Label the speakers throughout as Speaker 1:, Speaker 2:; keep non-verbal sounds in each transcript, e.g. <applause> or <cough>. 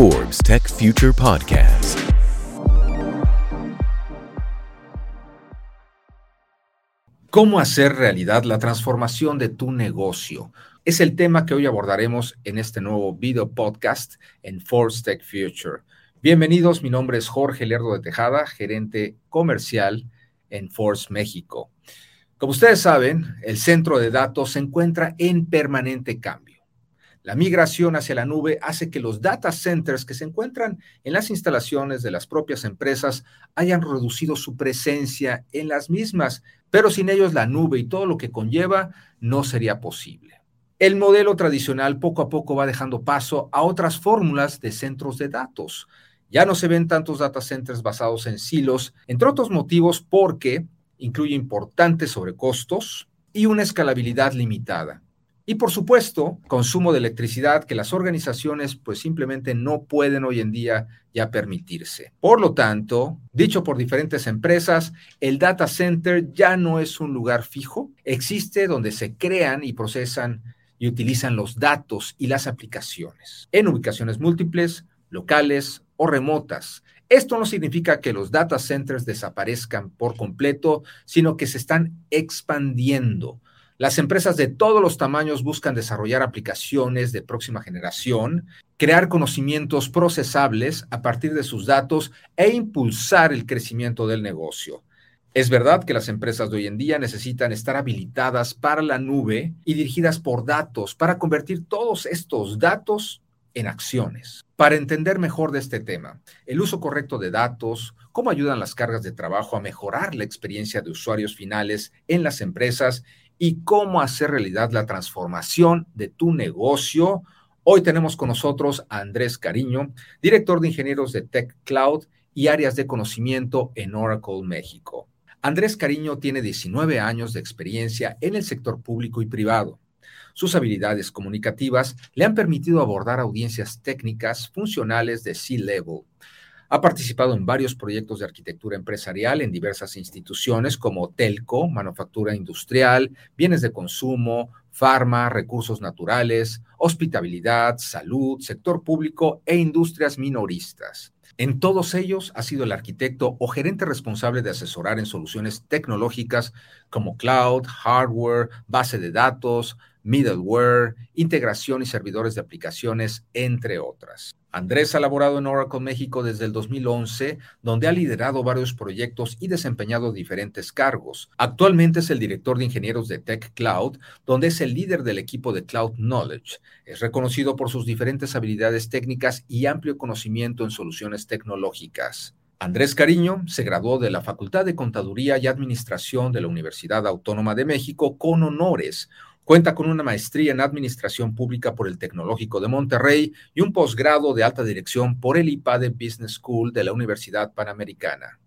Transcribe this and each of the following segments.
Speaker 1: Forbes Tech Future Podcast.
Speaker 2: ¿Cómo hacer realidad la transformación de tu negocio? Es el tema que hoy abordaremos en este nuevo video podcast en Forbes Tech Future. Bienvenidos, mi nombre es Jorge Lerdo de Tejada, gerente comercial en Force México. Como ustedes saben, el centro de datos se encuentra en permanente cambio. La migración hacia la nube hace que los data centers que se encuentran en las instalaciones de las propias empresas hayan reducido su presencia en las mismas, pero sin ellos la nube y todo lo que conlleva no sería posible. El modelo tradicional poco a poco va dejando paso a otras fórmulas de centros de datos. Ya no se ven tantos data centers basados en silos, entre otros motivos porque incluye importantes sobrecostos y una escalabilidad limitada. Y por supuesto, consumo de electricidad que las organizaciones pues simplemente no pueden hoy en día ya permitirse. Por lo tanto, dicho por diferentes empresas, el data center ya no es un lugar fijo, existe donde se crean y procesan y utilizan los datos y las aplicaciones en ubicaciones múltiples, locales o remotas. Esto no significa que los data centers desaparezcan por completo, sino que se están expandiendo las empresas de todos los tamaños buscan desarrollar aplicaciones de próxima generación, crear conocimientos procesables a partir de sus datos e impulsar el crecimiento del negocio. Es verdad que las empresas de hoy en día necesitan estar habilitadas para la nube y dirigidas por datos para convertir todos estos datos en acciones. Para entender mejor de este tema, el uso correcto de datos, cómo ayudan las cargas de trabajo a mejorar la experiencia de usuarios finales en las empresas y cómo hacer realidad la transformación de tu negocio. Hoy tenemos con nosotros a Andrés Cariño, director de ingenieros de Tech Cloud y áreas de conocimiento en Oracle México. Andrés Cariño tiene 19 años de experiencia en el sector público y privado. Sus habilidades comunicativas le han permitido abordar audiencias técnicas funcionales de C-Level, ha participado en varios proyectos de arquitectura empresarial en diversas instituciones como Telco, manufactura industrial, bienes de consumo, farma, recursos naturales, hospitabilidad, salud, sector público e industrias minoristas. En todos ellos ha sido el arquitecto o gerente responsable de asesorar en soluciones tecnológicas como cloud, hardware, base de datos, middleware, integración y servidores de aplicaciones, entre otras. Andrés ha laborado en Oracle México desde el 2011, donde ha liderado varios proyectos y desempeñado diferentes cargos. Actualmente es el director de ingenieros de Tech Cloud, donde es el líder del equipo de Cloud Knowledge. Es reconocido por sus diferentes habilidades técnicas y amplio conocimiento en soluciones tecnológicas. Andrés Cariño se graduó de la Facultad de Contaduría y Administración de la Universidad Autónoma de México con honores Cuenta con una maestría en Administración Pública por el Tecnológico de Monterrey y un posgrado de alta dirección por el IPADE Business School de la Universidad Panamericana.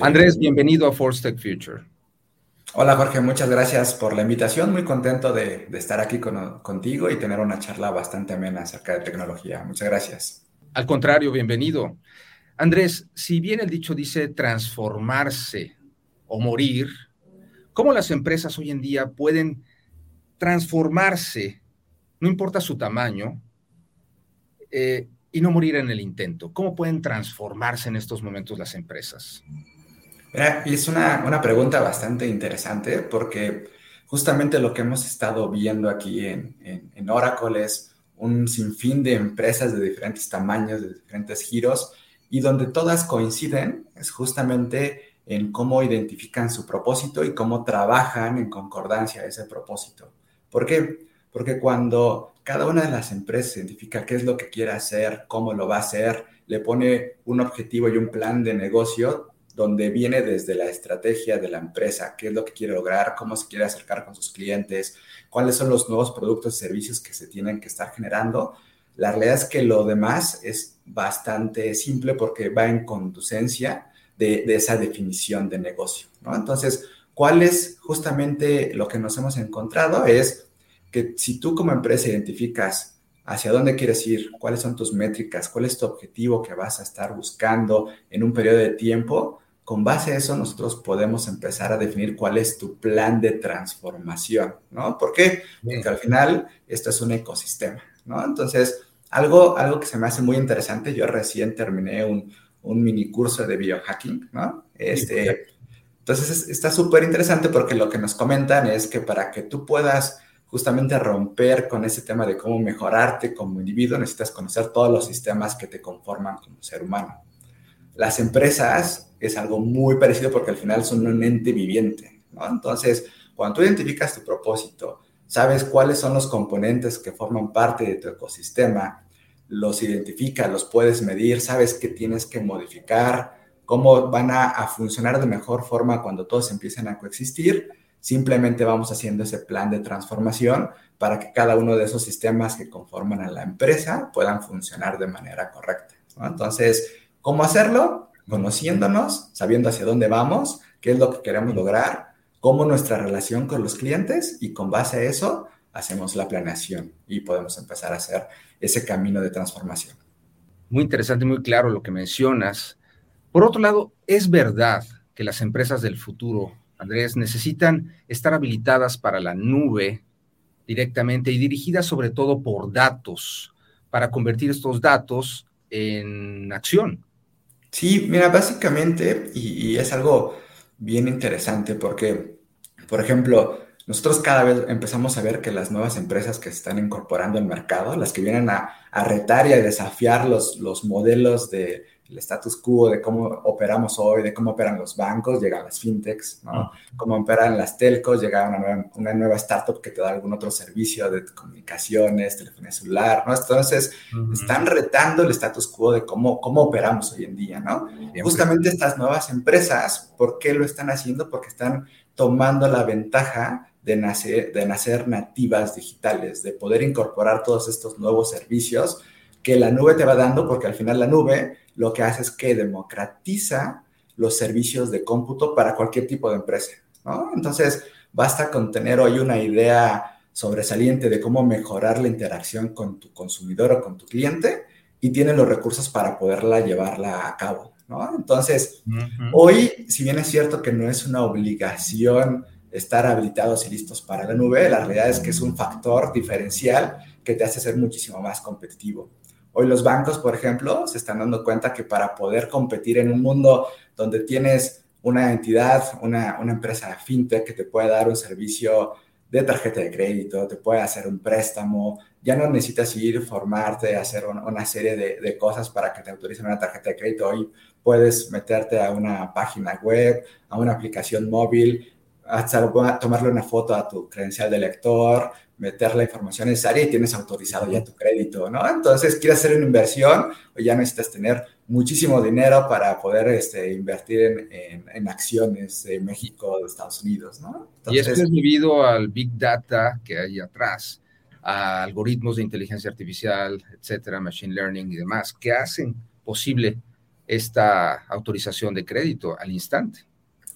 Speaker 2: Andrés, bienvenido a Force Tech Future.
Speaker 3: Hola Jorge, muchas gracias por la invitación. Muy contento de, estar aquí contigo y tener una charla bastante amena acerca de tecnología. Muchas gracias.
Speaker 2: Al contrario, bienvenido. Andrés, si bien el dicho dice transformarse o morir, ¿cómo las empresas hoy en día pueden transformarse, no importa su tamaño, eh, y no morir en el intento? ¿Cómo pueden transformarse en esestos momentos las empresas?
Speaker 3: es una, pregunta bastante interesante porque justamente lo que hemos estado viendo aquí en, en, Oracle es un sinfín de empresas de diferentes tamaños, de diferentes giros, y donde todas coinciden es justamente en cómo identifican su propósito y cómo trabajan en concordancia a ese propósito. ¿Por qué? Porque cuando cada una de las empresas identifica qué es lo que quiere hacer, cómo lo va a hacer, le pone un objetivo y un plan de negocio donde viene desde la estrategia de la empresa, qué es lo que quiere lograr, cómo se quiere acercar con sus clientes, cuáles son los nuevos productos y servicios que se tienen que estar generando. La realidad es que lo demás es bastante simple porque va en conducencia de, de esa definición de negocio, ¿no? Entonces, ¿Cuál es justamente lo que nos hemos encontrado? Es que si tú como empresa identificas hacia dónde quieres ir, cuáles son tus métricas, cuál es tu objetivo que vas a estar buscando en un periodo de tiempo, con base a eso nosotros podemos empezar a definir cuál es tu plan de transformación, ¿no? ¿Por qué? Porque al final esto es un ecosistema, ¿no? Entonces, algo, algo que se me hace muy interesante, yo recién terminé un, un mini curso de biohacking, ¿no? Este, entonces está súper interesante porque lo que nos comentan es que para que tú puedas justamente romper con ese tema de cómo mejorarte como individuo, necesitas conocer todos los sistemas que te conforman como ser humano. Las empresas es algo muy parecido porque al final son un ente viviente, ¿no? Entonces, cuando tú identificas tu propósito, sabes cuáles son los componentes que forman parte de tu ecosistema, los identificas, los puedes medir, sabes qué tienes que modificar, cómo van a, funcionar de mejor forma cuando todos empiecen a coexistir. Simplemente vamos haciendo ese plan de transformación para que cada uno de esos sistemas que conforman a la empresa puedan funcionar de manera correcta. Entonces, ¿cómo hacerlo? Conociéndonos, sabiendo hacia dónde vamos, qué es lo que queremos lograr, cómo nuestra relación con los clientes y con base a eso hacemos la planeación y podemos empezar a hacer ese camino de transformación.
Speaker 2: Muy interesante, muy claro lo que mencionas. Por otro lado, es verdad que las empresas del futuro, Andrés, necesitan estar habilitadas para la nube directamente y dirigidas sobre todo por datos para convertir estos datos en acción.
Speaker 3: Sí, mira, básicamente, y, es algo bien interesante porque, por ejemplo, nosotros cada vez empezamos a ver que las nuevas empresas que se están incorporando al mercado, las que vienen a, a retar y a desafiar los, los modelos del de, status quo, de cómo operamos hoy, de cómo operan los bancos, llegan las fintechs, ¿no? Uh Cómo operan las telcos, llega una nueva, una nueva startup que te da algún otro servicio de comunicaciones, telefonía celular, ¿no? Entonces, uh -huh. están retando el status quo de cómo, cómo operamos hoy en día, ¿no? Siempre. Justamente estas nuevas empresas, ¿por qué lo están haciendo? Porque están tomando la ventaja de nacer, de nacer nativas digitales, de poder incorporar todos estos nuevos servicios que la nube te va dando, porque al final la nube lo que hace es que democratiza los servicios de cómputo para cualquier tipo de empresa. ¿no? Entonces, basta con tener hoy una idea sobresaliente de cómo mejorar la interacción con tu consumidor o con tu cliente y tiene los recursos para poderla llevarla a cabo. ¿no? Entonces, uh -huh. hoy, si bien es cierto que no es una obligación estar habilitados y listos para la nube, la realidad es que es un factor diferencial que te hace ser muchísimo más competitivo. Hoy los bancos, por ejemplo, se están dando cuenta que para poder competir en un mundo donde tienes una entidad, una, una empresa fintech que te puede dar un servicio de tarjeta de crédito, te puede hacer un préstamo, ya no necesitas ir, formarte, hacer una, serie de, de, cosas para que te autoricen una tarjeta de crédito. Hoy puedes meterte a una página web, a una aplicación móvil, hasta tomarle una foto a tu credencial de lector, meter la información necesaria y tienes autorizado ya tu crédito, ¿no? Entonces, quieres hacer una inversión o ya necesitas tener muchísimo dinero para poder este, invertir en, en, en acciones de México, de Estados Unidos, ¿no?
Speaker 2: Entonces, y esto es debido al Big Data que hay atrás, a algoritmos de inteligencia artificial, etcétera, machine learning y demás, que hacen posible esta autorización de crédito al instante.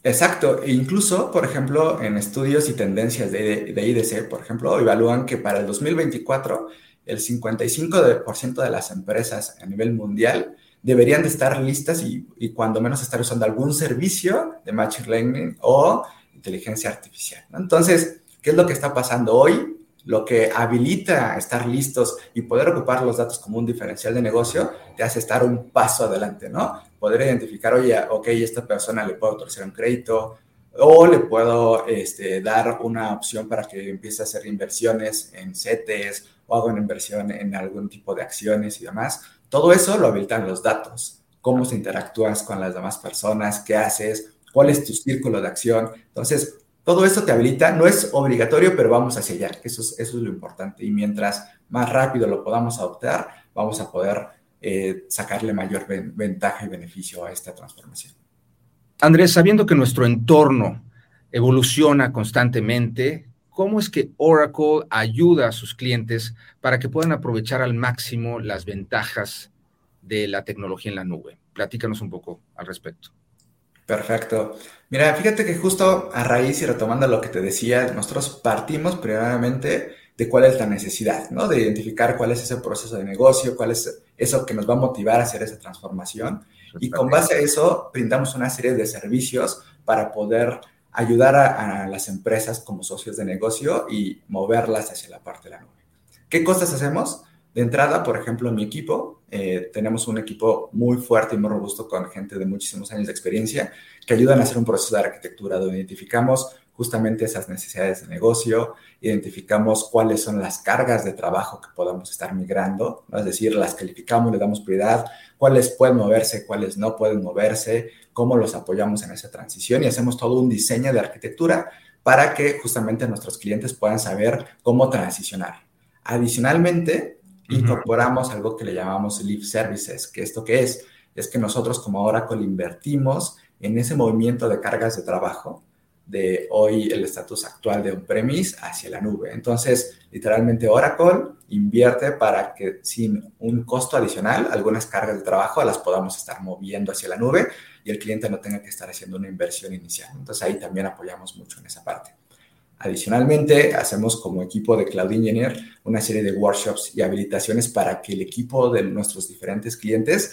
Speaker 3: Exacto, e incluso, por ejemplo, en estudios y tendencias de, IDC, por ejemplo, evalúan que para el 2024 el 55% de las empresas a nivel mundial deberían de estar listas y, y, cuando menos estar usando algún servicio de Machine Learning o inteligencia artificial. Entonces, ¿qué es lo que está pasando hoy? Lo que habilita estar listos y poder ocupar los datos como un diferencial de negocio te hace estar un paso adelante, ¿no? Poder identificar, oye, ok, esta persona le puedo autorizar un crédito o le puedo este, dar una opción para que empiece a hacer inversiones en CETES o hago una inversión en algún tipo de acciones y demás. Todo eso lo habilitan los datos. Cómo se interactúas con las demás personas, qué haces, cuál es tu círculo de acción. Entonces, todo esto te habilita, no es obligatorio, pero vamos hacia allá, eso es, eso es lo importante. Y mientras más rápido lo podamos adoptar, vamos a poder eh, sacarle mayor ventaja y beneficio a esta transformación.
Speaker 2: Andrés, sabiendo que nuestro entorno evoluciona constantemente, ¿cómo es que Oracle ayuda a sus clientes para que puedan aprovechar al máximo las ventajas de la tecnología en la nube? Platícanos un poco al respecto.
Speaker 3: Perfecto. Mira, fíjate que justo a raíz y retomando lo que te decía, nosotros partimos primeramente de cuál es la necesidad, ¿no? De identificar cuál es ese proceso de negocio, cuál es eso que nos va a motivar a hacer esa transformación. Y con base a eso, brindamos una serie de servicios para poder ayudar a, a las empresas como socios de negocio y moverlas hacia la parte de la nube. ¿Qué cosas hacemos? De entrada, por ejemplo, en mi equipo, eh, tenemos un equipo muy fuerte y muy robusto con gente de muchísimos años de experiencia que ayudan a hacer un proceso de arquitectura donde identificamos justamente esas necesidades de negocio, identificamos cuáles son las cargas de trabajo que podamos estar migrando, es decir, las calificamos, le damos prioridad, cuáles pueden moverse, cuáles no pueden moverse, cómo los apoyamos en esa transición y hacemos todo un diseño de arquitectura para que justamente nuestros clientes puedan saber cómo transicionar. Adicionalmente, incorporamos algo que le llamamos Live Services, que esto que es, es que nosotros como Oracle invertimos en ese movimiento de cargas de trabajo de hoy el estatus actual de on-premise hacia la nube. Entonces, literalmente Oracle invierte para que sin un costo adicional, algunas cargas de trabajo las podamos estar moviendo hacia la nube y el cliente no tenga que estar haciendo una inversión inicial. Entonces, ahí también apoyamos mucho en esa parte. Adicionalmente, hacemos como equipo de Cloud Engineer una serie de workshops y habilitaciones para que el equipo de nuestros diferentes clientes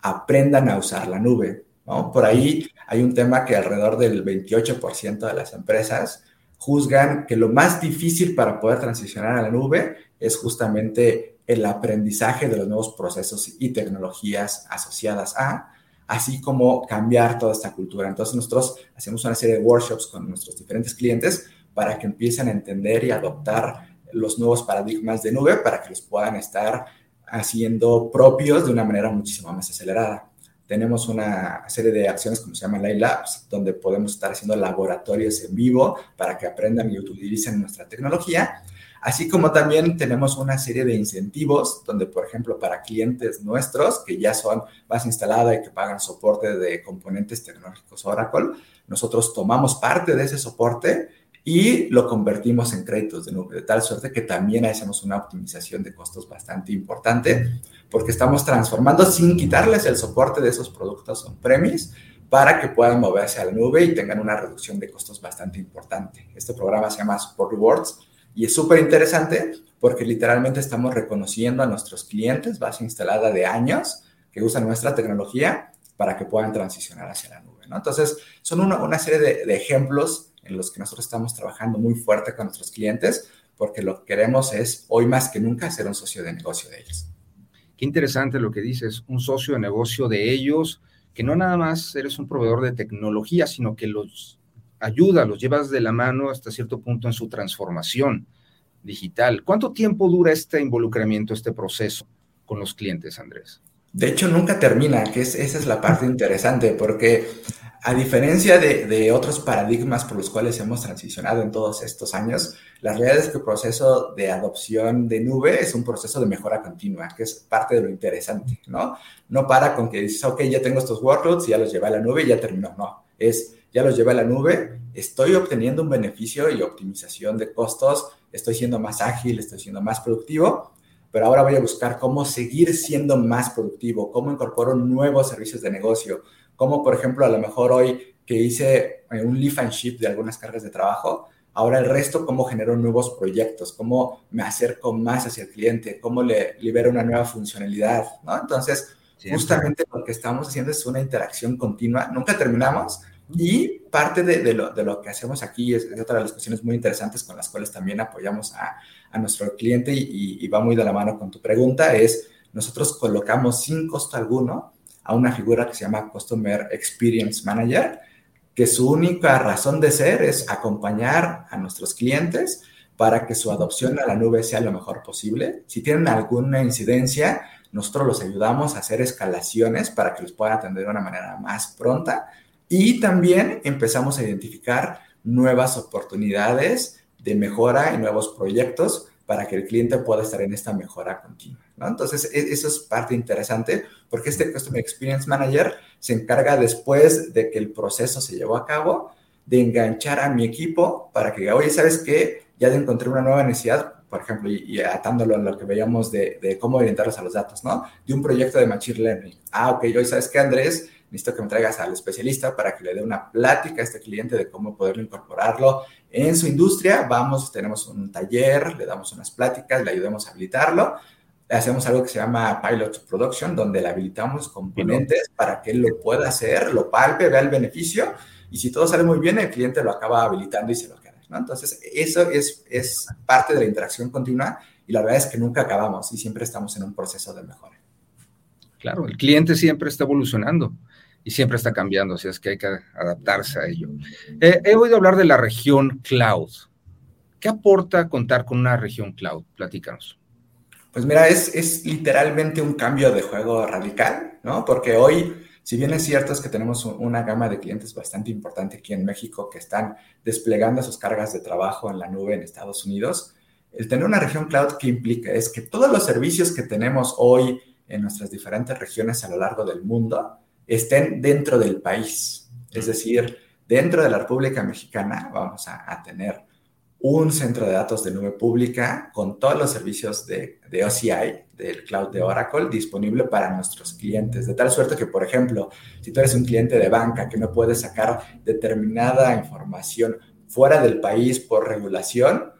Speaker 3: aprendan a usar la nube. Por ahí hay un tema que alrededor del 28% de las empresas juzgan que lo más difícil para poder transicionar a la nube es justamente el aprendizaje de los nuevos procesos y tecnologías asociadas a, así como cambiar toda esta cultura. Entonces nosotros hacemos una serie de workshops con nuestros diferentes clientes para que empiecen a entender y adoptar los nuevos paradigmas de nube para que los puedan estar haciendo propios de una manera muchísimo más acelerada tenemos una serie de acciones como se llama Live Labs, donde podemos estar haciendo laboratorios en vivo para que aprendan y utilicen nuestra tecnología. Así como también tenemos una serie de incentivos donde, por ejemplo, para clientes nuestros que ya son base instalada y que pagan soporte de componentes tecnológicos Oracle, nosotros tomamos parte de ese soporte y lo convertimos en créditos de nube, de tal suerte que también hacemos una optimización de costos bastante importante, porque estamos transformando sin quitarles el soporte de esos productos on-premise para que puedan moverse a la nube y tengan una reducción de costos bastante importante. Este programa se llama Support Rewards y es súper interesante porque literalmente estamos reconociendo a nuestros clientes, base instalada de años, que usan nuestra tecnología para que puedan transicionar hacia la nube. ¿no? Entonces, son una, una serie de, de ejemplos en los que nosotros estamos trabajando muy fuerte con nuestros clientes, porque lo que queremos es, hoy más que nunca, ser un socio de negocio de ellos.
Speaker 2: Qué interesante lo que dices, un socio de negocio de ellos, que no nada más eres un proveedor de tecnología, sino que los ayuda, los llevas de la mano hasta cierto punto en su transformación digital. ¿Cuánto tiempo dura este involucramiento, este proceso con los clientes, Andrés?
Speaker 3: De hecho, nunca termina, que esa es la parte interesante, porque a diferencia de, otros paradigmas por los cuales hemos transicionado en todos estos años, la realidad es que el proceso de adopción de nube es un proceso de mejora continua, que es parte de lo interesante, ¿no? No para con que dices, ok, ya tengo estos workloads, ya los llevé a la nube y ya terminó, no, es, ya los llevé a la nube, estoy obteniendo un beneficio y optimización de costos, estoy siendo más ágil, estoy siendo más productivo, pero ahora voy a buscar cómo seguir siendo más productivo, cómo incorporo nuevos servicios de negocio, como por ejemplo a lo mejor hoy que hice eh, un lift and ship de algunas cargas de trabajo, ahora el resto cómo genero nuevos proyectos, cómo me acerco más hacia el cliente, cómo le libero una nueva funcionalidad, ¿no? Entonces, justamente lo que estamos haciendo es una interacción continua, nunca terminamos y parte de, lo, de lo, que hacemos aquí es, otra de las cuestiones muy interesantes con las cuales también apoyamos a, a nuestro cliente y, va muy de la mano con tu pregunta, es nosotros colocamos sin costo alguno a una figura que se llama Customer Experience Manager, que su única razón de ser es acompañar a nuestros clientes para que su adopción a la nube sea lo mejor posible. Si tienen alguna incidencia, nosotros los ayudamos a hacer escalaciones para que los puedan atender de una manera más pronta y también empezamos a identificar nuevas oportunidades de mejora y nuevos proyectos para que el cliente pueda estar en esta mejora continua. ¿no? Entonces, e, eso es parte interesante porque este Customer Experience Manager se encarga después de que el proceso se llevó a cabo de enganchar a mi equipo para que, oye, ¿sabes qué? Ya encontré una nueva necesidad, por ejemplo, y, atándolo a lo que veíamos de, de, cómo orientarlos a los datos, ¿no? De un proyecto de Machine Learning. Ah, ok, hoy sabes qué, Andrés, necesito que me traigas al especialista para que le dé una plática a este cliente de cómo poderlo incorporarlo en su industria. Vamos, tenemos un taller, le damos unas pláticas, le ayudamos a habilitarlo. Hacemos algo que se llama Pilot Production, donde le habilitamos componentes para que él lo pueda hacer, lo palpe, vea el beneficio y si todo sale muy bien, el cliente lo acaba habilitando y se lo. ¿No? Entonces, eso es, es parte de la interacción continua y la verdad es que nunca acabamos y siempre estamos en un proceso de mejora.
Speaker 2: Claro, el cliente siempre está evolucionando y siempre está cambiando, así es que hay que adaptarse a ello. Eh, he oído hablar de la región cloud. ¿Qué aporta contar con una región cloud? Platícanos.
Speaker 3: Pues mira, es, es literalmente un cambio de juego radical, ¿no? Porque hoy, si bien es cierto es que tenemos una gama de clientes bastante importante aquí en México que están desplegando sus cargas de trabajo en la nube en Estados Unidos, el tener una región cloud que implica es que todos los servicios que tenemos hoy en nuestras diferentes regiones a lo largo del mundo estén dentro del país. Es decir, dentro de la República Mexicana vamos a, tener un centro de datos de nube pública con todos los servicios de, de, OCI, del cloud de Oracle, disponible para nuestros clientes. De tal suerte que, por ejemplo, si tú eres un cliente de banca que no puede sacar determinada información fuera del país por regulación,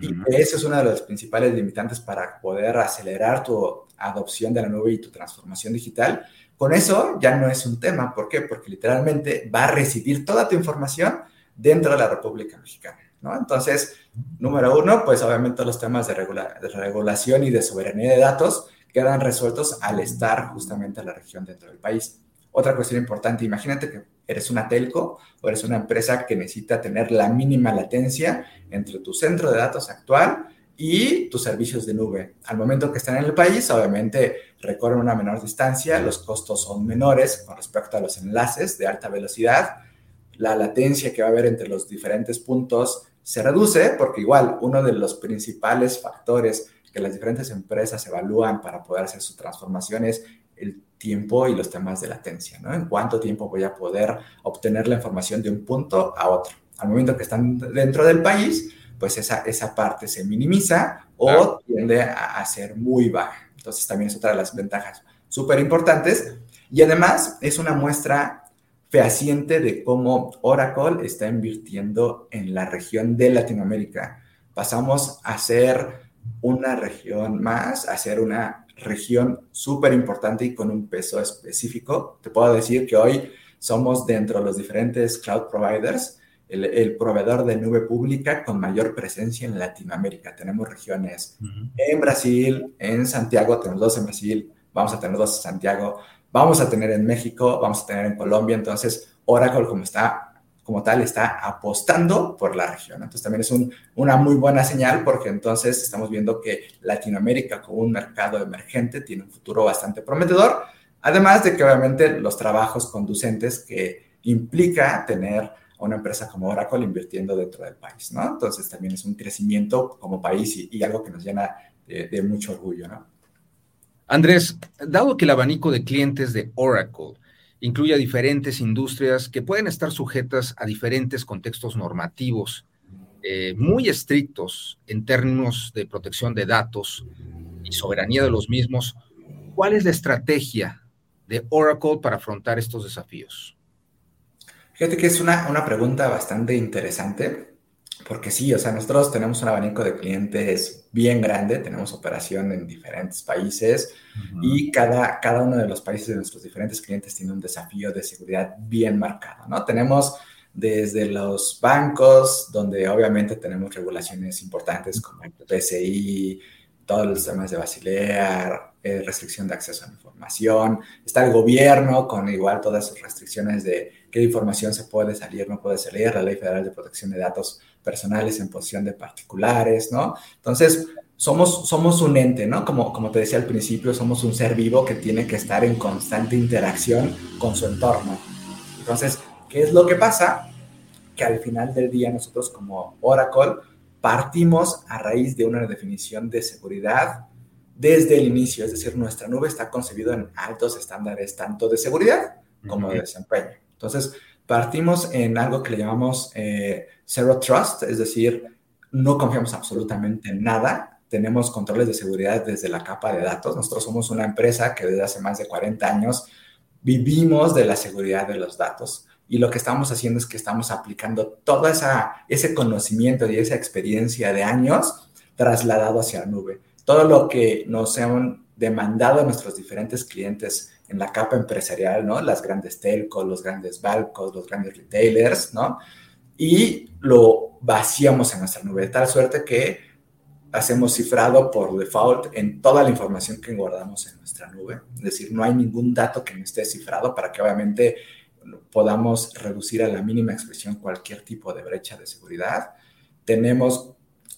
Speaker 3: y eso es una de las principales limitantes para poder acelerar tu adopción de la nube y tu transformación digital, con eso ya no es un tema. ¿Por qué? Porque literalmente va a recibir toda tu información dentro de la República Mexicana. ¿No? Entonces, número uno, pues obviamente los temas de, de, regulación y de soberanía de datos quedan resueltos al estar justamente en la región dentro del país. Otra cuestión importante, imagínate que eres una telco o eres una empresa que necesita tener la mínima latencia entre tu centro de datos actual y tus servicios de nube. Al momento que están en el país, obviamente recorren una menor distancia, los costos son menores con respecto a los enlaces de alta velocidad, la latencia que va a haber entre los diferentes puntos se reduce porque igual uno de los principales factores que las diferentes empresas evalúan para poder hacer su transformación es el tiempo y los temas de latencia, ¿no? En cuánto tiempo voy a poder obtener la información de un punto a otro. Al momento que están dentro del país, pues esa, esa parte se minimiza o tiende a, a, ser muy baja. Entonces también es otra de las ventajas súper importantes. Y además es una muestra fehaciente de cómo Oracle está invirtiendo en la región de Latinoamérica. Pasamos a ser una región más, a ser una región súper importante y con un peso específico. Te puedo decir que hoy somos dentro de los diferentes cloud providers el, proveedor de nube pública con mayor presencia en Latinoamérica. Tenemos regiones en Brasil, en Santiago, tenemos dos en Brasil, vamos a tener dos en Santiago, vamos a tener en México, vamos a tener en Colombia. Entonces, Oracle como está como tal está apostando por la región. Entonces también es una muy buena señal porque entonces estamos viendo que Latinoamérica como un mercado emergente tiene un futuro bastante prometedor, además de que obviamente los trabajos conducentes que implica tener una empresa como Oracle invirtiendo dentro del país, ¿no? Entonces también es un crecimiento como país y, algo que nos llena de, mucho orgullo, ¿no?
Speaker 2: Andrés, dado que el abanico de clientes de Oracle incluye a diferentes industrias que pueden estar sujetas a diferentes contextos normativos eh, muy estrictos en términos de protección de datos y soberanía de los mismos, ¿cuál es la estrategia de Oracle para afrontar estos desafíos?
Speaker 3: Fíjate que es una, una pregunta bastante interesante, porque sí, o sea, nosotros tenemos un abanico de clientes bien grande, tenemos operación en diferentes países y cada, cada uno de los países de nuestros diferentes clientes tiene un desafío de seguridad bien marcado, ¿no? Tenemos desde los bancos, donde obviamente tenemos regulaciones importantes como el PCI, todos los temas de Basilea, eh, restricción de acceso a la información, está el gobierno con igual todas sus restricciones de qué información se puede salir, no puede salir, la Ley Federal de Protección de Datos Personales en posición de particulares, ¿no? Entonces, somos, somos un ente, ¿no? Como, como te decía al principio, somos un ser vivo que tiene que estar en constante interacción con su entorno. Entonces, ¿qué es lo que pasa? Que al final del día nosotros como Oracle partimos a raíz de una definición de seguridad desde el inicio, es decir, nuestra nube está concebida en altos estándares tanto de seguridad como de desempeño. Entonces, partimos en algo que le llamamos eh, Zero Trust, es decir, no confiamos absolutamente en nada, tenemos controles de seguridad desde la capa de datos. Nosotros somos una empresa que desde hace más de 40 años vivimos de la seguridad de los datos y lo que estamos haciendo es que estamos aplicando todo esa, ese conocimiento y esa experiencia de años trasladado hacia la nube todo lo que nos han demandado nuestros diferentes clientes en la capa empresarial, ¿no? Las grandes telcos, los grandes bancos, los grandes retailers, ¿no? y lo vaciamos en nuestra nube, de tal suerte que hacemos cifrado por default en toda la información que guardamos en nuestra nube. Es decir, no hay ningún dato que no esté cifrado para que obviamente podamos reducir a la mínima expresión cualquier tipo de brecha de seguridad. Tenemos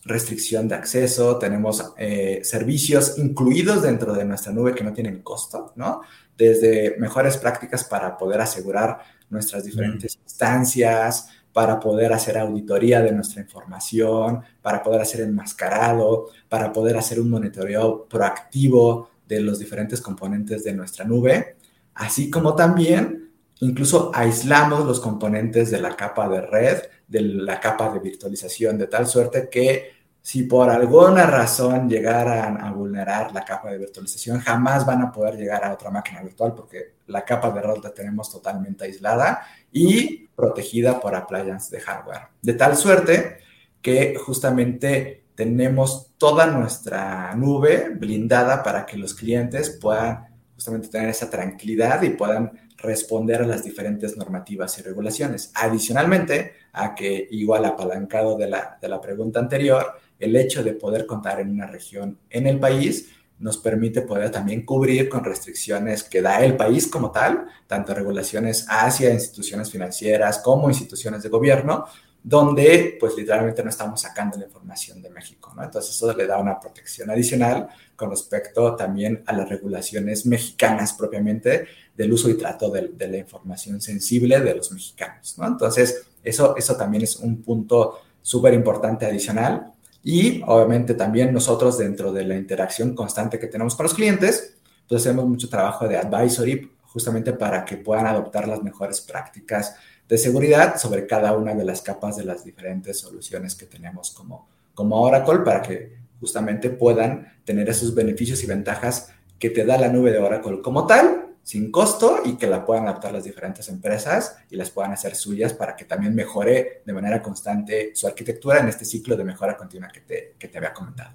Speaker 3: restricción de acceso, tenemos eh, servicios incluidos dentro de nuestra nube que no tienen costo, ¿no? Desde mejores prácticas para poder asegurar nuestras diferentes instancias, para poder hacer auditoría de nuestra información, para poder hacer enmascarado, para poder hacer un monitoreo proactivo de los diferentes componentes de nuestra nube, así como también incluso aislamos los componentes de la capa de red, de la capa de virtualización, de tal suerte que si por alguna razón llegaran a vulnerar la capa de virtualización, jamás van a poder llegar a otra máquina virtual porque la capa de red la tenemos totalmente aislada y protegida por appliance de hardware. De tal suerte que justamente tenemos toda nuestra nube blindada para que los clientes puedan justamente tener esa tranquilidad y puedan responder a las diferentes normativas y regulaciones. Adicionalmente a que, igual apalancado de la, de la pregunta anterior, el hecho de poder contar en una región en el país nos permite poder también cubrir con restricciones que da el país como tal, tanto regulaciones hacia instituciones financieras como instituciones de gobierno, donde pues literalmente no estamos sacando la información de México, ¿no? Entonces eso le da una protección adicional con respecto también a las regulaciones mexicanas propiamente del uso y trato de, de la información sensible de los mexicanos, ¿no? Entonces eso, eso también es un punto súper importante adicional y obviamente también nosotros dentro de la interacción constante que tenemos con los clientes, pues hacemos mucho trabajo de advisory justamente para que puedan adoptar las mejores prácticas de seguridad sobre cada una de las capas de las diferentes soluciones que tenemos como, como Oracle para que justamente puedan tener esos beneficios y ventajas que te da la nube de Oracle como tal sin costo y que la puedan adaptar las diferentes empresas y las puedan hacer suyas para que también mejore de manera constante su arquitectura en este ciclo de mejora continua que te, que te había comentado.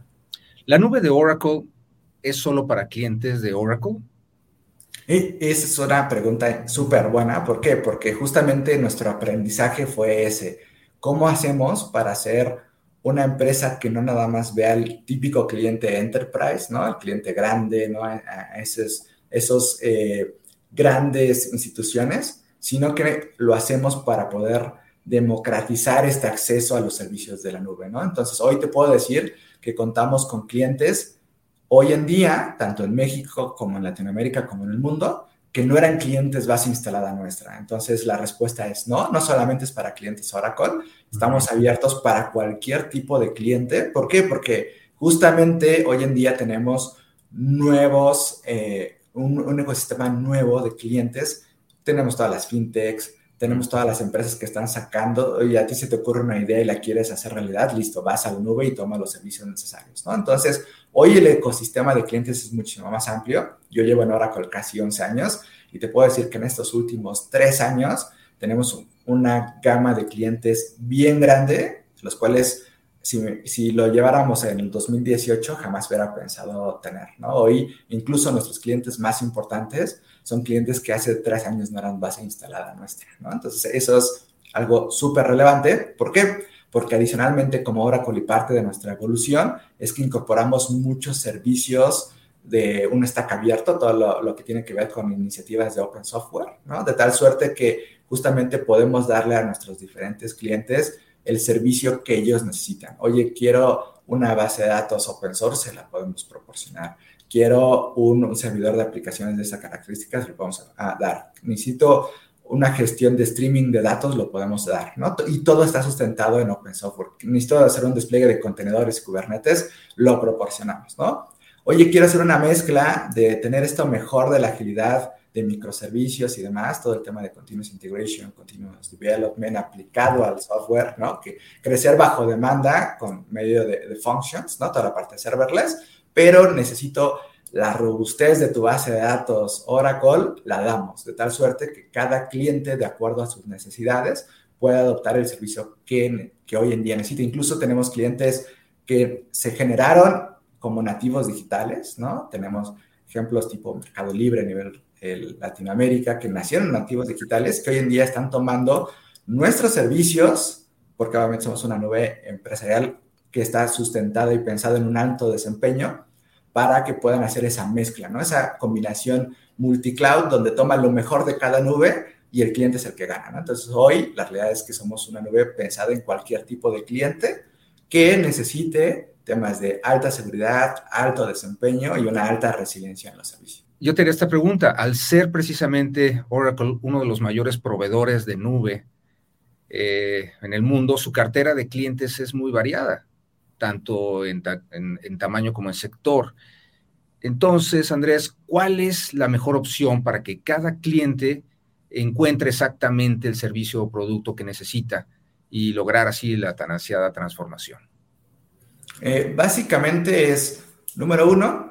Speaker 2: ¿La nube de Oracle es solo para clientes de Oracle?
Speaker 3: Y esa es una pregunta súper buena. ¿Por qué? Porque justamente nuestro aprendizaje fue ese. ¿Cómo hacemos para hacer una empresa que no nada más vea al típico cliente enterprise, ¿no? El cliente grande, ¿no? A, esos esos eh, grandes instituciones, sino que lo hacemos para poder democratizar este acceso a los servicios de la nube, ¿no? Entonces, hoy te puedo decir que contamos con clientes hoy en día, tanto en México como en Latinoamérica como en el mundo, que no eran clientes base instalada nuestra. Entonces, la respuesta es no, no solamente es para clientes Oracle, estamos abiertos para cualquier tipo de cliente. ¿Por qué? Porque justamente hoy en día tenemos nuevos eh, un, ecosistema nuevo de clientes. Tenemos todas las fintechs, tenemos todas las empresas que están sacando y a ti se te ocurre una idea y la quieres hacer realidad, listo, vas a la nube y toma los servicios necesarios, ¿no? Entonces, hoy el ecosistema de clientes es muchísimo más amplio. Yo llevo en Oracle casi 11 años y te puedo decir que en estos últimos tres años tenemos una gama de clientes bien grande, los cuales si, lo lleváramos en el 2018, jamás hubiera pensado tener, ¿no? Hoy, incluso nuestros clientes más importantes son clientes que hace tres años no eran base instalada nuestra, ¿no? Entonces, eso es algo súper relevante. ¿Por qué? Porque adicionalmente, como Oracle y parte de nuestra evolución, es que incorporamos muchos servicios de un stack abierto, todo lo, lo, que tiene que ver con iniciativas de open software, ¿no? De tal suerte que justamente podemos darle a nuestros diferentes clientes el servicio que ellos necesitan. Oye, quiero una base de datos open source, se la podemos proporcionar. Quiero un, servidor de aplicaciones de esas características, lo podemos dar. Necesito una gestión de streaming de datos, lo podemos dar, ¿no? Y todo está sustentado en open software. Necesito hacer un despliegue de contenedores Kubernetes, lo proporcionamos, ¿no? Oye, quiero hacer una mezcla de tener esto mejor de la agilidad de microservicios y demás, todo el tema de continuous integration, continuous development aplicado al software, ¿no? Que crecer bajo demanda con medio de, functions, ¿no? Toda la parte de serverless, pero necesito la robustez de tu base de datos Oracle, la damos, de tal suerte que cada cliente, de acuerdo a sus necesidades, pueda adoptar el servicio que, que hoy en día necesita. Incluso tenemos clientes que se generaron como nativos digitales, ¿no? Tenemos ejemplos tipo Mercado Libre a nivel Latinoamérica, que nacieron nativos digitales, que hoy en día están tomando nuestros servicios porque obviamente somos una nube empresarial que está sustentada y pensada en un alto desempeño para que puedan hacer esa mezcla, ¿no? Esa combinación multicloud donde toma lo mejor de cada nube y el cliente es el que gana, ¿no? Entonces hoy la realidad es que somos una nube pensada en cualquier tipo de cliente que necesite temas de alta seguridad, alto desempeño y una alta resiliencia en los servicios.
Speaker 2: Yo te haría esta pregunta, al ser precisamente Oracle uno de los mayores proveedores de nube eh, en el mundo, su cartera de clientes es muy variada tanto en, tamaño como en sector. Entonces, Andrés, ¿cuál es la mejor opción para que cada cliente encuentre exactamente el servicio o producto que necesita y lograr así la tan ansiada transformación?
Speaker 3: Eh, básicamente es, número uno,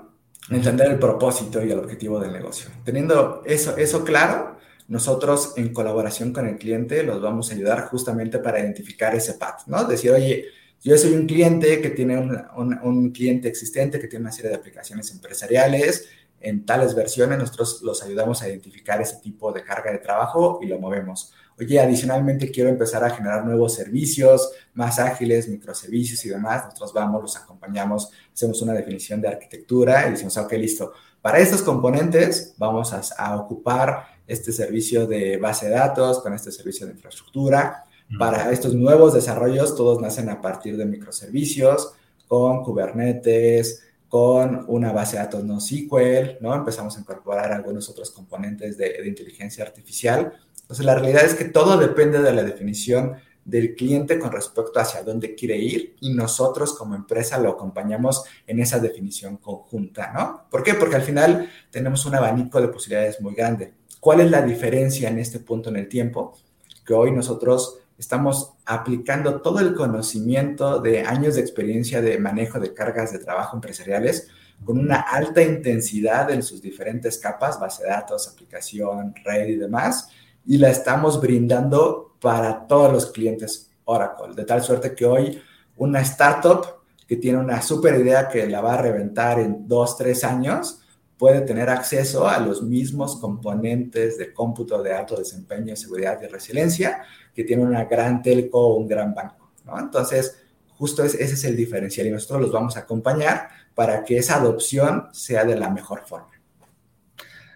Speaker 3: entender el propósito y el objetivo del negocio. Teniendo eso, eso claro, nosotros en colaboración con el cliente los vamos a ayudar justamente para identificar ese path, ¿no? Decir, oye, yo soy un cliente que tiene un, cliente existente que tiene una serie de aplicaciones empresariales. En tales versiones nosotros los ayudamos a identificar ese tipo de carga de trabajo y lo movemos. Oye, adicionalmente quiero empezar a generar nuevos servicios más ágiles, microservicios y demás. Nosotros vamos, los acompañamos, hacemos una definición de arquitectura y decimos, ok, listo. Para estos componentes vamos a, a ocupar este servicio de base de datos con este servicio de infraestructura para estos nuevos desarrollos, todos nacen a partir de microservicios, con Kubernetes, con una base de datos no SQL, ¿no? Empezamos a incorporar algunos otros componentes de, inteligencia artificial. Entonces, la realidad es que todo depende de la definición del cliente con respecto hacia dónde quiere ir y nosotros como empresa lo acompañamos en esa definición conjunta, ¿no? ¿Por qué? Porque al final tenemos un abanico de posibilidades muy grande. ¿Cuál es la diferencia en este punto en el tiempo? Que hoy nosotros estamos aplicando todo el conocimiento de años de experiencia de manejo de cargas de trabajo empresariales con una alta intensidad en sus diferentes capas, base de datos, aplicación, red y demás, y la estamos brindando para todos los clientes Oracle, de tal suerte que hoy una startup que tiene una super idea que la va a reventar en dos, tres años, puede tener acceso a los mismos componentes de cómputo de alto desempeño, seguridad y resiliencia que tiene una gran telco o un gran banco, ¿no? Entonces, justo ese es el diferencial y nosotros los vamos a acompañar para que esa adopción sea de la mejor forma.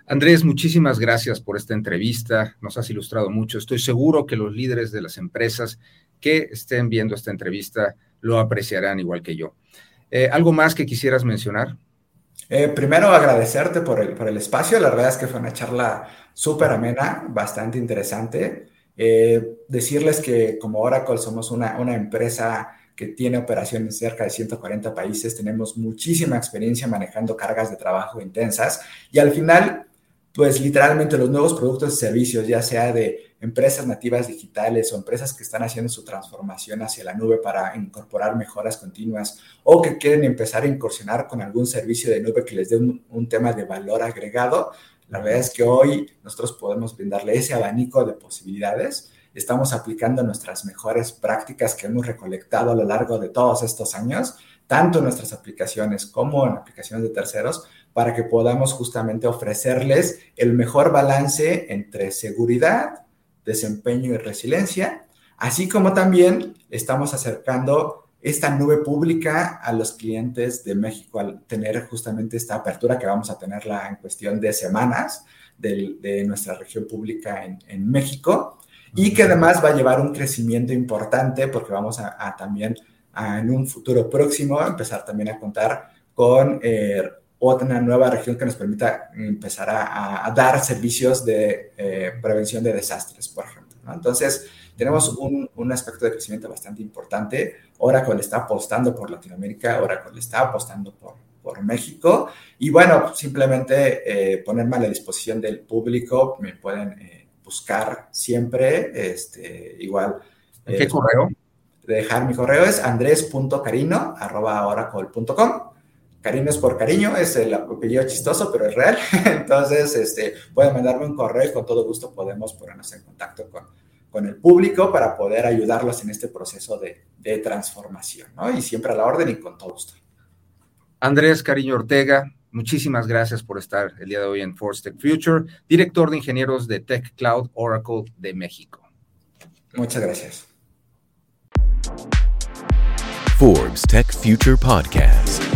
Speaker 2: Andrés, muchísimas gracias por esta entrevista. Nos has ilustrado mucho. Estoy seguro que los líderes de las empresas que estén viendo esta entrevista lo apreciarán igual que yo. Eh, ¿Algo más que quisieras mencionar?
Speaker 3: Eh, primero, agradecerte por el, por el espacio. La verdad es que fue una charla súper amena, bastante interesante. Eh, decirles que como Oracle somos una, una empresa que tiene operaciones en cerca de 140 países, tenemos muchísima experiencia manejando cargas de trabajo intensas y al final, pues literalmente los nuevos productos y servicios, ya sea de empresas nativas digitales o empresas que están haciendo su transformación hacia la nube para incorporar mejoras continuas o que quieren empezar a incursionar con algún servicio de nube que les dé un, tema de valor agregado, la verdad es que hoy nosotros podemos brindarle ese abanico de posibilidades. Estamos aplicando nuestras mejores prácticas que hemos recolectado a lo largo de todos estos años, tanto en nuestras aplicaciones como en aplicaciones de terceros, para que podamos justamente ofrecerles el mejor balance entre seguridad, desempeño y resiliencia, así como también estamos acercando esta nube pública a los clientes de México al tener justamente esta apertura que vamos a tenerla en cuestión de semanas de, nuestra región pública en, México y que además va a llevar un crecimiento importante porque vamos a, también en un futuro próximo empezar también a contar con eh, otra nueva región que nos permita empezar a, dar servicios de eh, prevención de desastres, por ejemplo. Entonces, tenemos un, un, aspecto de crecimiento bastante importante. Oracle está apostando por Latinoamérica, Oracle está apostando por, por México. Y bueno, simplemente eh, ponerme a la disposición del público, me pueden eh, buscar siempre, este, igual.
Speaker 2: ¿Qué eh, correo?
Speaker 3: Dejar mi correo es andres.carino.oracle.com. Carino es por cariño, es el apellido chistoso, pero es real. <laughs> Entonces, este, pueden mandarme un correo y con todo gusto podemos ponernos en contacto con, con el público para poder ayudarlos en este proceso de, transformación, ¿no? Y siempre a la orden y con todo gusto.
Speaker 2: Andrés Cariño Ortega, muchísimas gracias por estar el día de hoy en Force Tech Future, director de ingenieros de Tech Cloud Oracle de México.
Speaker 3: Muchas gracias.
Speaker 1: Forbes Tech Future Podcast.